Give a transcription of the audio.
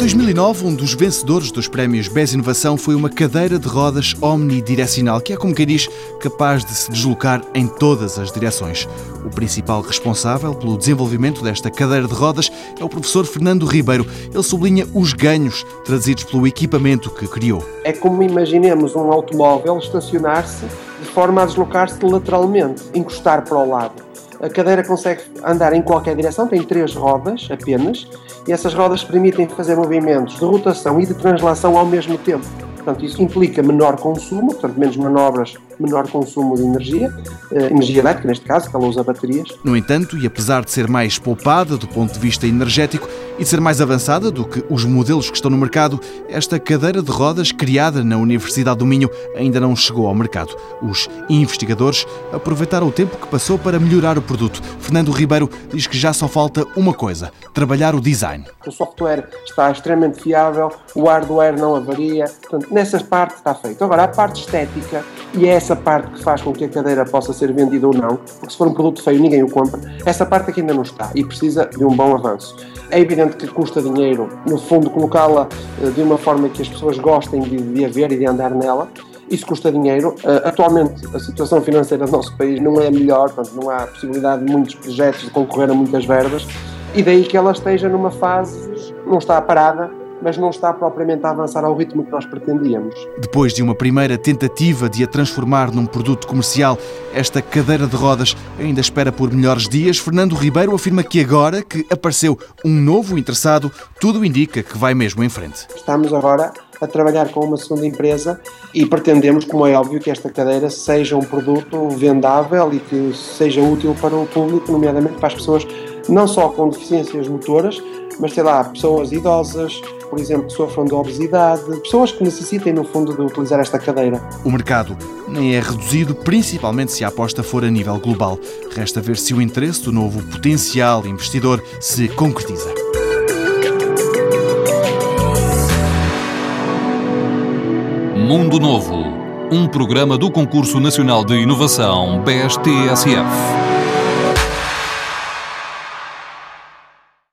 2009, um dos vencedores dos prémios BES Inovação foi uma cadeira de rodas omnidirecional, que é, como quem diz, capaz de se deslocar em todas as direções. O principal responsável pelo desenvolvimento desta cadeira de rodas é o professor Fernando Ribeiro. Ele sublinha os ganhos trazidos pelo equipamento que criou. É como imaginemos um automóvel estacionar-se de forma a deslocar-se lateralmente, encostar para o lado. A cadeira consegue andar em qualquer direção, tem três rodas apenas, e essas rodas permitem fazer movimentos de rotação e de translação ao mesmo tempo. Portanto, isso implica menor consumo, portanto, menos manobras, menor consumo de energia, eh, energia elétrica, neste caso, que ela usa baterias. No entanto, e apesar de ser mais poupada do ponto de vista energético e de ser mais avançada do que os modelos que estão no mercado, esta cadeira de rodas criada na Universidade do Minho ainda não chegou ao mercado. Os investigadores aproveitaram o tempo que passou para melhorar o produto. Fernando Ribeiro diz que já só falta uma coisa: trabalhar o design. O software está extremamente fiável, o hardware não avaria, portanto, nessa parte está feito. Agora, a parte estética, e é essa parte que faz com que a cadeira possa ser vendida ou não, porque se for um produto feio ninguém o compra, essa parte aqui ainda não está e precisa de um bom avanço. É evidente que custa dinheiro, no fundo, colocá-la eh, de uma forma que as pessoas gostem de, de a ver e de andar nela, isso custa dinheiro. Uh, atualmente, a situação financeira do nosso país não é a melhor, portanto, não há possibilidade de muitos projetos de concorrer a muitas verbas, e daí que ela esteja numa fase, não está parada, mas não está propriamente a avançar ao ritmo que nós pretendíamos. Depois de uma primeira tentativa de a transformar num produto comercial, esta cadeira de rodas ainda espera por melhores dias. Fernando Ribeiro afirma que agora que apareceu um novo interessado, tudo indica que vai mesmo em frente. Estamos agora a trabalhar com uma segunda empresa e pretendemos, como é óbvio, que esta cadeira seja um produto vendável e que seja útil para o público, nomeadamente para as pessoas não só com deficiências motoras, mas sei lá, pessoas idosas, por exemplo, que sofram de obesidade, pessoas que necessitem, no fundo, de utilizar esta cadeira. O mercado nem é reduzido, principalmente se a aposta for a nível global. Resta ver se o interesse do novo potencial investidor se concretiza. Mundo Novo, um programa do Concurso Nacional de Inovação BSTSF.